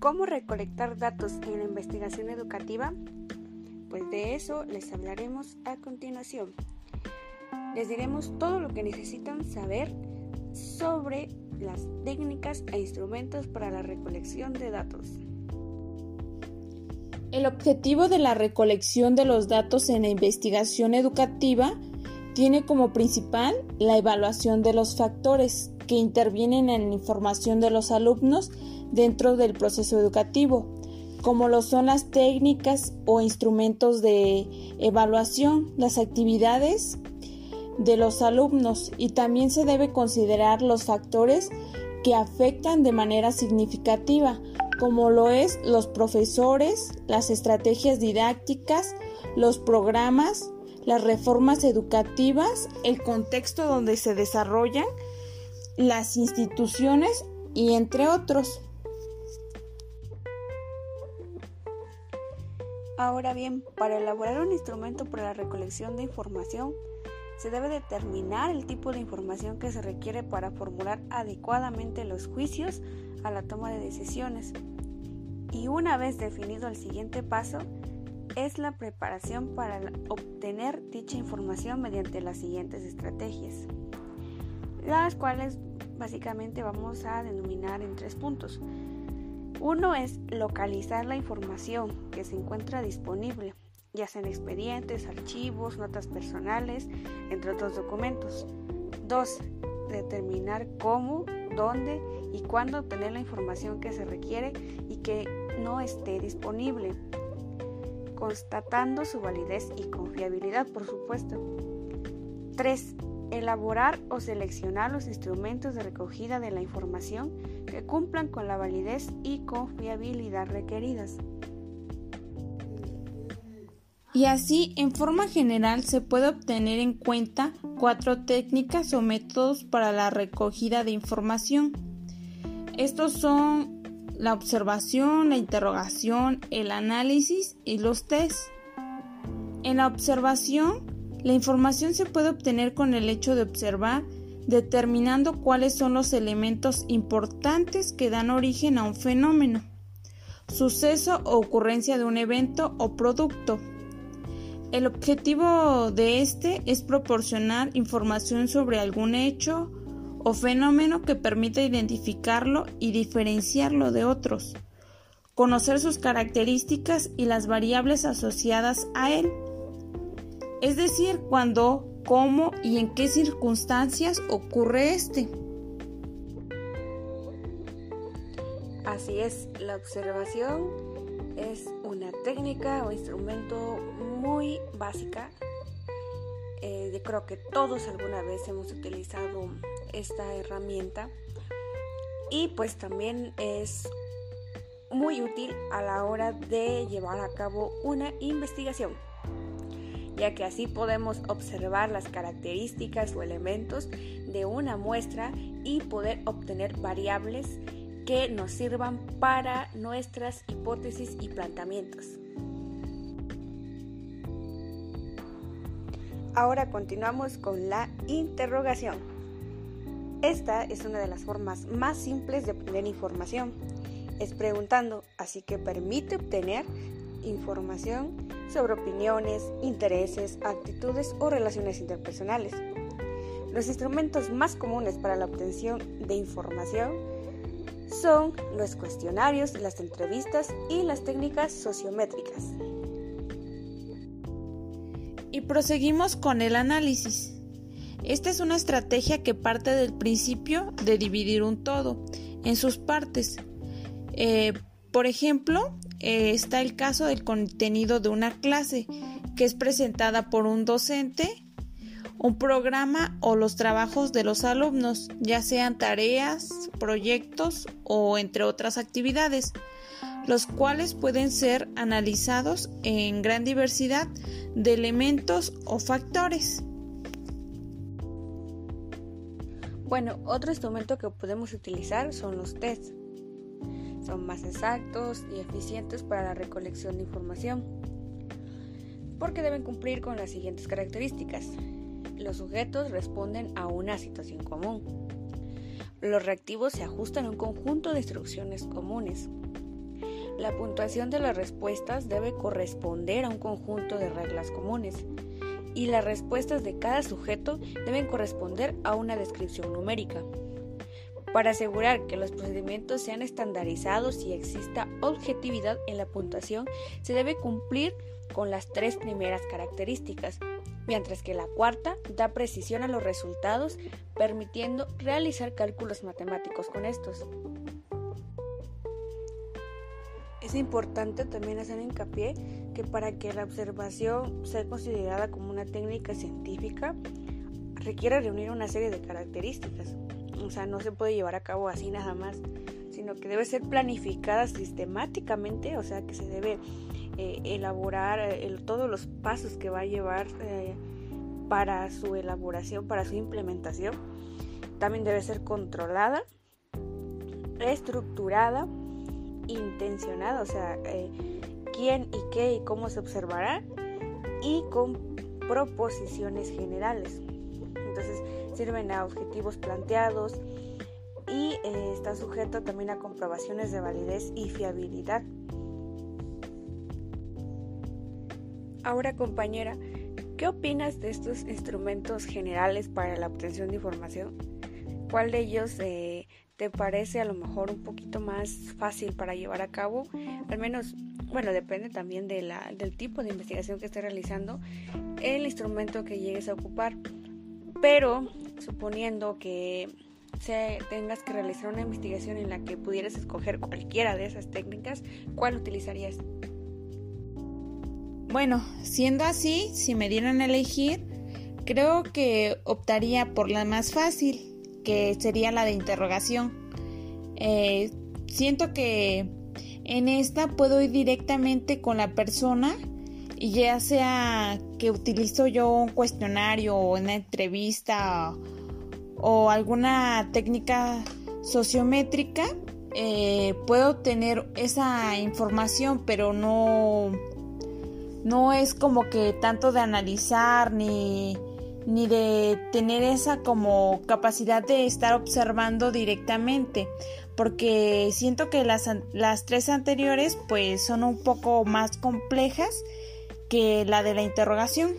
¿Cómo recolectar datos en la investigación educativa? Pues de eso les hablaremos a continuación. Les diremos todo lo que necesitan saber sobre las técnicas e instrumentos para la recolección de datos. El objetivo de la recolección de los datos en la investigación educativa tiene como principal la evaluación de los factores que intervienen en la información de los alumnos dentro del proceso educativo, como lo son las técnicas o instrumentos de evaluación, las actividades de los alumnos y también se debe considerar los factores que afectan de manera significativa, como lo es los profesores, las estrategias didácticas, los programas, las reformas educativas, el contexto donde se desarrollan, las instituciones y entre otros. Ahora bien, para elaborar un instrumento para la recolección de información, se debe determinar el tipo de información que se requiere para formular adecuadamente los juicios a la toma de decisiones. Y una vez definido el siguiente paso, es la preparación para obtener dicha información mediante las siguientes estrategias, las cuales básicamente vamos a denominar en tres puntos. Uno es localizar la información que se encuentra disponible, ya sean expedientes, archivos, notas personales, entre otros documentos. Dos, determinar cómo, dónde y cuándo obtener la información que se requiere y que no esté disponible, constatando su validez y confiabilidad, por supuesto. 3 elaborar o seleccionar los instrumentos de recogida de la información que cumplan con la validez y confiabilidad requeridas. Y así, en forma general, se puede obtener en cuenta cuatro técnicas o métodos para la recogida de información. Estos son la observación, la interrogación, el análisis y los test. En la observación, la información se puede obtener con el hecho de observar, determinando cuáles son los elementos importantes que dan origen a un fenómeno, suceso o ocurrencia de un evento o producto. El objetivo de este es proporcionar información sobre algún hecho o fenómeno que permita identificarlo y diferenciarlo de otros, conocer sus características y las variables asociadas a él es decir, cuándo, cómo y en qué circunstancias ocurre este. Así es, la observación es una técnica o instrumento muy básica. Eh, creo que todos alguna vez hemos utilizado esta herramienta y pues también es muy útil a la hora de llevar a cabo una investigación ya que así podemos observar las características o elementos de una muestra y poder obtener variables que nos sirvan para nuestras hipótesis y planteamientos. Ahora continuamos con la interrogación. Esta es una de las formas más simples de obtener información. Es preguntando, así que permite obtener información sobre opiniones, intereses, actitudes o relaciones interpersonales. Los instrumentos más comunes para la obtención de información son los cuestionarios, las entrevistas y las técnicas sociométricas. Y proseguimos con el análisis. Esta es una estrategia que parte del principio de dividir un todo en sus partes. Eh, por ejemplo, eh, está el caso del contenido de una clase que es presentada por un docente, un programa o los trabajos de los alumnos, ya sean tareas, proyectos o entre otras actividades, los cuales pueden ser analizados en gran diversidad de elementos o factores. Bueno, otro instrumento que podemos utilizar son los tests son más exactos y eficientes para la recolección de información, porque deben cumplir con las siguientes características. Los sujetos responden a una situación común. Los reactivos se ajustan a un conjunto de instrucciones comunes. La puntuación de las respuestas debe corresponder a un conjunto de reglas comunes y las respuestas de cada sujeto deben corresponder a una descripción numérica. Para asegurar que los procedimientos sean estandarizados y exista objetividad en la puntuación, se debe cumplir con las tres primeras características, mientras que la cuarta da precisión a los resultados, permitiendo realizar cálculos matemáticos con estos. Es importante también hacer hincapié que para que la observación sea considerada como una técnica científica, requiere reunir una serie de características. O sea, no se puede llevar a cabo así nada más, sino que debe ser planificada sistemáticamente, o sea, que se debe eh, elaborar eh, todos los pasos que va a llevar eh, para su elaboración, para su implementación. También debe ser controlada, estructurada intencionada, o sea, quién y qué y cómo se observará, y con proposiciones generales. Entonces sirven a objetivos planteados y eh, está sujeto también a comprobaciones de validez y fiabilidad. Ahora compañera, ¿qué opinas de estos instrumentos generales para la obtención de información? ¿Cuál de ellos eh, te parece a lo mejor un poquito más fácil para llevar a cabo, al menos, bueno, depende también de la, del tipo de investigación que estés realizando, el instrumento que llegues a ocupar. Pero suponiendo que tengas que realizar una investigación en la que pudieras escoger cualquiera de esas técnicas, ¿cuál utilizarías? Bueno, siendo así, si me dieran a elegir, creo que optaría por la más fácil, que sería la de interrogación. Eh, siento que en esta puedo ir directamente con la persona y ya sea que utilizo yo un cuestionario o una entrevista o alguna técnica sociométrica, eh, puedo tener esa información, pero no, no es como que tanto de analizar ni ni de tener esa como capacidad de estar observando directamente porque siento que las, las tres anteriores pues son un poco más complejas que la de la interrogación.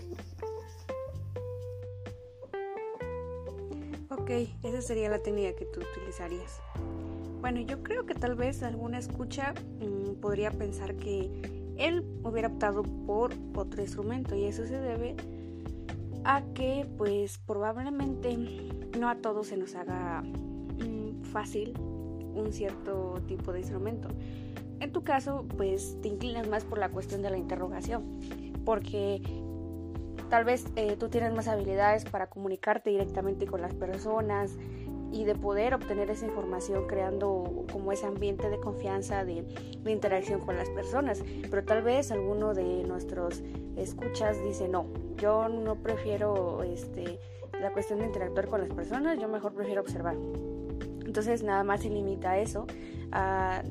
Ok, esa sería la técnica que tú utilizarías. Bueno, yo creo que tal vez alguna escucha mm, podría pensar que él hubiera optado por otro instrumento y eso se debe a que pues probablemente no a todos se nos haga mm, fácil un cierto tipo de instrumento. En tu caso, pues te inclinas más por la cuestión de la interrogación, porque tal vez eh, tú tienes más habilidades para comunicarte directamente con las personas y de poder obtener esa información creando como ese ambiente de confianza, de, de interacción con las personas. Pero tal vez alguno de nuestros escuchas dice no, yo no prefiero este, la cuestión de interactuar con las personas, yo mejor prefiero observar. Entonces nada más se limita a eso, a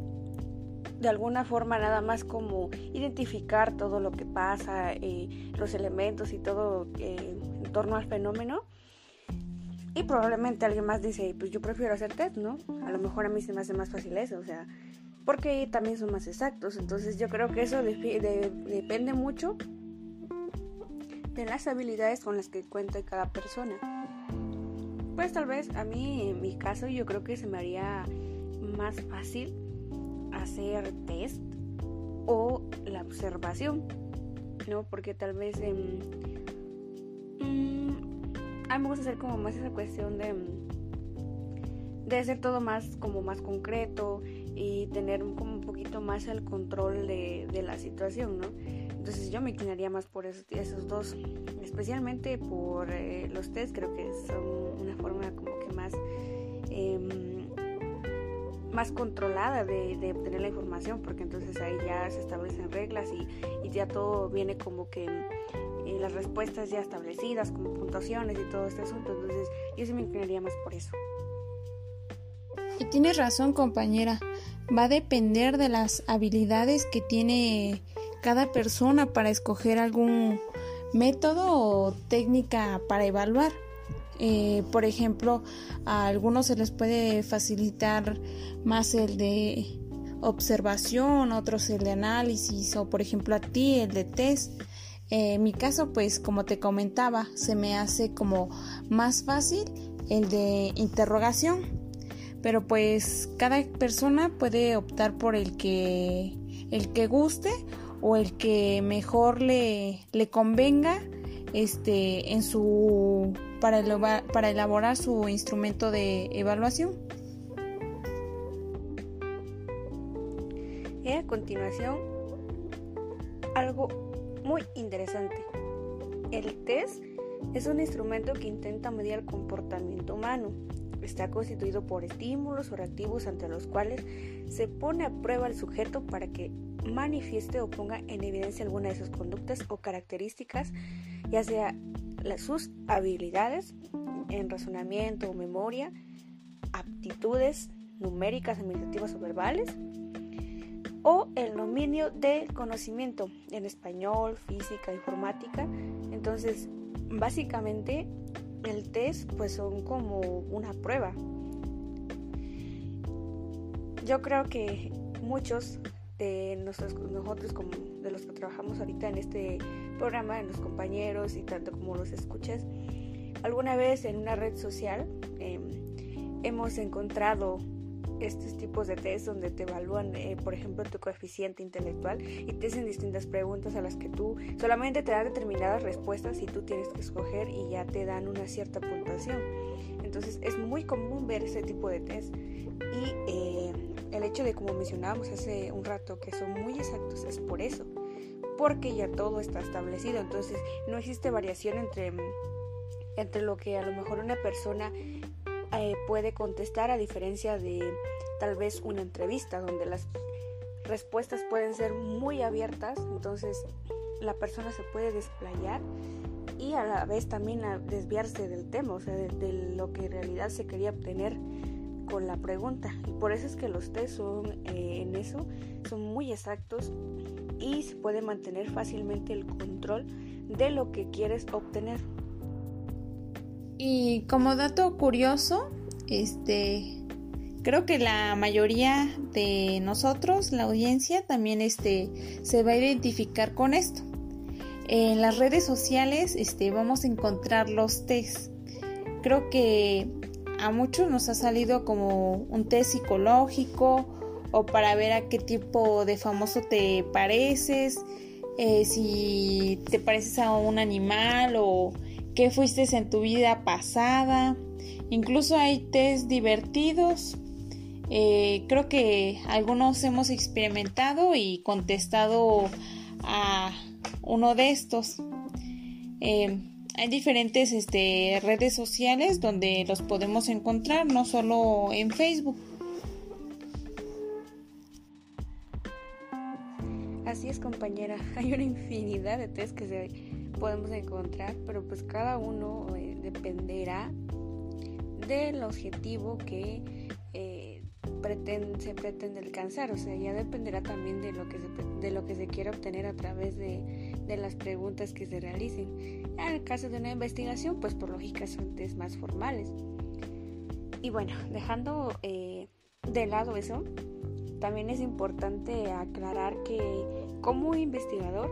de alguna forma nada más como identificar todo lo que pasa, eh, los elementos y todo eh, en torno al fenómeno. Y probablemente alguien más dice, pues yo prefiero hacer test, ¿no? A lo mejor a mí se me hace más fácil eso, o sea, porque también son más exactos. Entonces yo creo que eso depende mucho de las habilidades con las que cuenta cada persona. Pues tal vez a mí, en mi caso, yo creo que se me haría más fácil hacer test o la observación, ¿no? Porque tal vez em, mm, a mí me gusta hacer como más esa cuestión de, de hacer todo más como más concreto y tener como un poquito más el control de, de la situación, ¿no? Entonces yo me inclinaría más por esos, esos dos, especialmente por eh, los test, creo que son una forma como que más, em, más controlada de, obtener la información, porque entonces ahí ya se establecen reglas y, ya todo viene como que eh, las respuestas ya establecidas, como puntuaciones y todo este asunto. Entonces yo sí me inclinaría más por eso. Y tienes razón, compañera. Va a depender de las habilidades que tiene cada persona para escoger algún método o técnica para evaluar. Eh, por ejemplo, a algunos se les puede facilitar más el de observación, otros el de análisis o por ejemplo a ti el de test. en mi caso, pues como te comentaba, se me hace como más fácil el de interrogación. Pero pues cada persona puede optar por el que el que guste o el que mejor le, le convenga este en su para, para elaborar su instrumento de evaluación. Y a continuación, algo muy interesante. El test es un instrumento que intenta medir el comportamiento humano. Está constituido por estímulos o reactivos ante los cuales se pone a prueba al sujeto para que manifieste o ponga en evidencia alguna de sus conductas o características, ya sea sus habilidades en razonamiento o memoria, aptitudes numéricas, administrativas o verbales, o el dominio del conocimiento en español, física, informática. Entonces, básicamente el test pues son como una prueba. Yo creo que muchos de nosotros, nosotros como de los que trabajamos ahorita en este programa, en los compañeros y tanto como los escuchas, alguna vez en una red social em, hemos encontrado estos tipos de test donde te evalúan, eh, por ejemplo, tu coeficiente intelectual y te hacen distintas preguntas a las que tú solamente te dan determinadas respuestas y tú tienes que escoger y ya te dan una cierta puntuación. Entonces es muy común ver ese tipo de test y eh, el hecho de, como mencionábamos hace un rato, que son muy exactos es por eso, porque ya todo está establecido, entonces no existe variación entre entre lo que a lo mejor una persona eh, puede contestar a diferencia de tal vez una entrevista donde las respuestas pueden ser muy abiertas, entonces la persona se puede desplayar y a la vez también desviarse del tema, o sea, de, lo que en realidad se quería obtener con la pregunta. Y por eso es que los test son eh, en eso son muy exactos y se puede mantener fácilmente el control de lo que quieres obtener. Y como dato curioso, este creo que la mayoría de nosotros, la audiencia, también este se va a identificar con esto. En las redes sociales este, vamos a encontrar los test. Creo que a muchos nos ha salido como un test psicológico o para ver a qué tipo de famoso te pareces, eh, si te pareces a un animal o qué fuiste en tu vida pasada. Incluso hay test divertidos. Eh, creo que algunos hemos experimentado y contestado a uno de estos. Eh, hay diferentes este, redes sociales donde los podemos encontrar, no solo en Facebook. Así es compañera, hay una infinidad de test que se podemos encontrar, pero pues cada uno eh, dependerá del objetivo que eh, se pretende alcanzar, o sea, ya dependerá también de lo que se, de lo que se quiera obtener a través de, de las preguntas que se realicen. En el caso de una investigación, pues por lógica son test más formales. Y bueno, dejando eh, de lado eso, también es importante aclarar que como investigador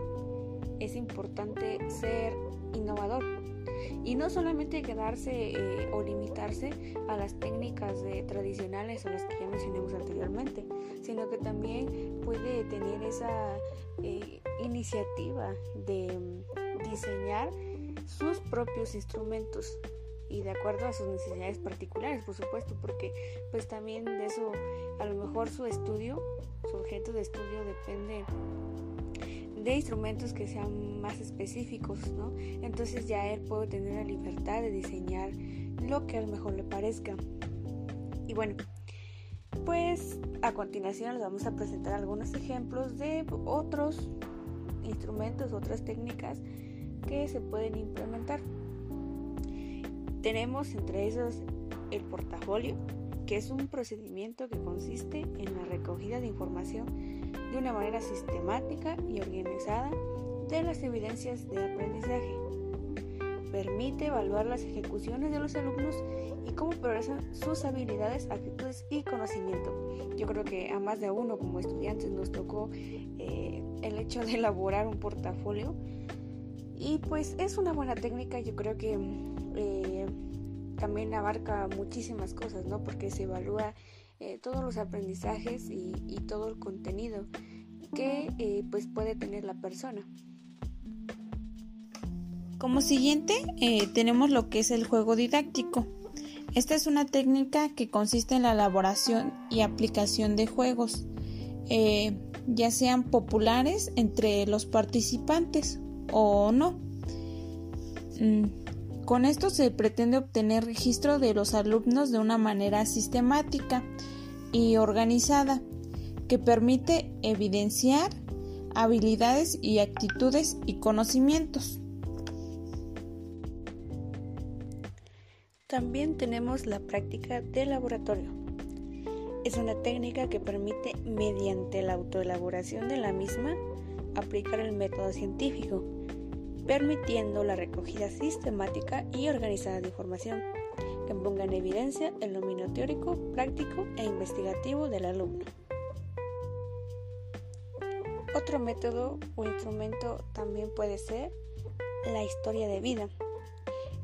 es importante ser innovador. Y no solamente quedarse eh, o limitarse a las técnicas tradicionales o las que ya mencionamos anteriormente, sino que también puede tener esa eh, iniciativa de mm, diseñar sus propios instrumentos y de acuerdo a sus necesidades particulares, por supuesto, porque pues también de eso a lo mejor su estudio, objeto de estudio depende de instrumentos que sean más específicos, ¿no? Entonces ya él puede tener la libertad de diseñar lo que a lo mejor le parezca. Y bueno, pues a continuación les vamos a presentar algunos ejemplos de otros instrumentos, otras técnicas que se pueden implementar. Tenemos entre esos el portafolio, que es un procedimiento que consiste en la recogida de información de una manera sistemática y organizada de las evidencias de aprendizaje. permite evaluar las ejecuciones de los alumnos y cómo progresan sus habilidades, actitudes y conocimiento. Yo creo que a más de uno como estudiantes nos tocó eh, el hecho de elaborar un portafolio y pues es una buena técnica, yo creo que eh, también abarca muchísimas cosas, ¿no? Porque se evalúa eh, todos los aprendizajes y, todo el contenido que pues puede tener la persona. Como siguiente tenemos lo que es el juego didáctico. Esta es una técnica que consiste en la elaboración y aplicación de juegos, eh, ya sean populares entre los participantes o no. Mm, con esto se pretende obtener registro de los alumnos de una manera sistemática y organizada que permite evidenciar habilidades y actitudes y conocimientos. También tenemos la práctica de laboratorio. Es una técnica que permite, mediante la autoelaboración de la misma, aplicar el método científico, permitiendo la recogida sistemática y organizada de información que ponga en evidencia el dominio teórico, práctico e investigativo del alumno. Otro método o instrumento también puede ser la historia de vida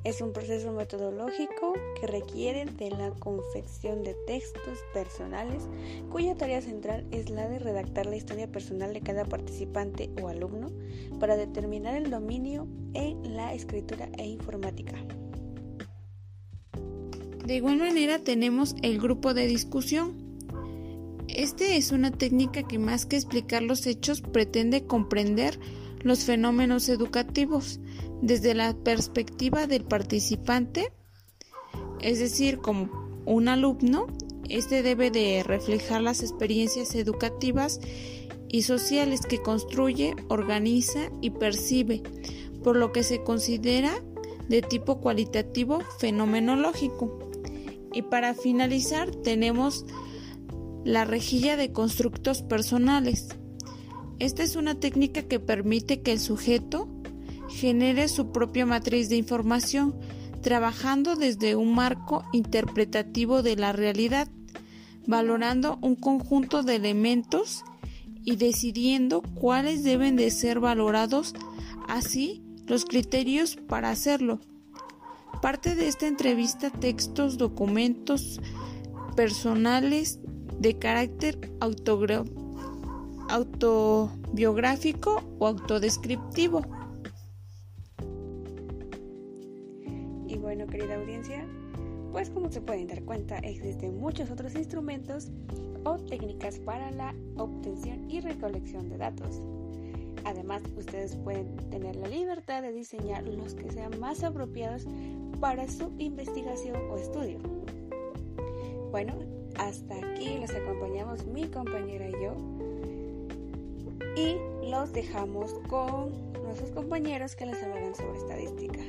es un proceso metodológico que requiere de la confección de textos personales cuya tarea central es la de redactar la historia personal de cada participante o alumno para determinar el dominio en la escritura e informática. De igual manera tenemos el grupo de discusión. Este es una técnica que más que explicar los hechos pretende comprender los fenómenos educativos desde la perspectiva del participante, es decir, como un alumno, este debe de reflejar las experiencias educativas y sociales que construye, organiza y percibe, por lo que se considera de tipo cualitativo fenomenológico. Y para finalizar tenemos la rejilla de constructos personales. Esta es una técnica que permite que el sujeto genere su propia matriz de información, trabajando desde un marco interpretativo de la realidad, valorando un conjunto de elementos y decidiendo cuáles deben de ser valorados, así los criterios para hacerlo. Parte de esta entrevista textos, documentos personales de carácter autobiográfico o autodescriptivo. bueno, querida audiencia, pues como se pueden dar cuenta, existen muchos otros instrumentos o técnicas para la obtención y recolección de datos. Además, ustedes pueden tener la libertad de diseñar los que sean más apropiados para su investigación o estudio. Bueno, hasta aquí los acompañamos mi compañera y yo. Y los dejamos con nuestros compañeros que les hablarán sobre estadística.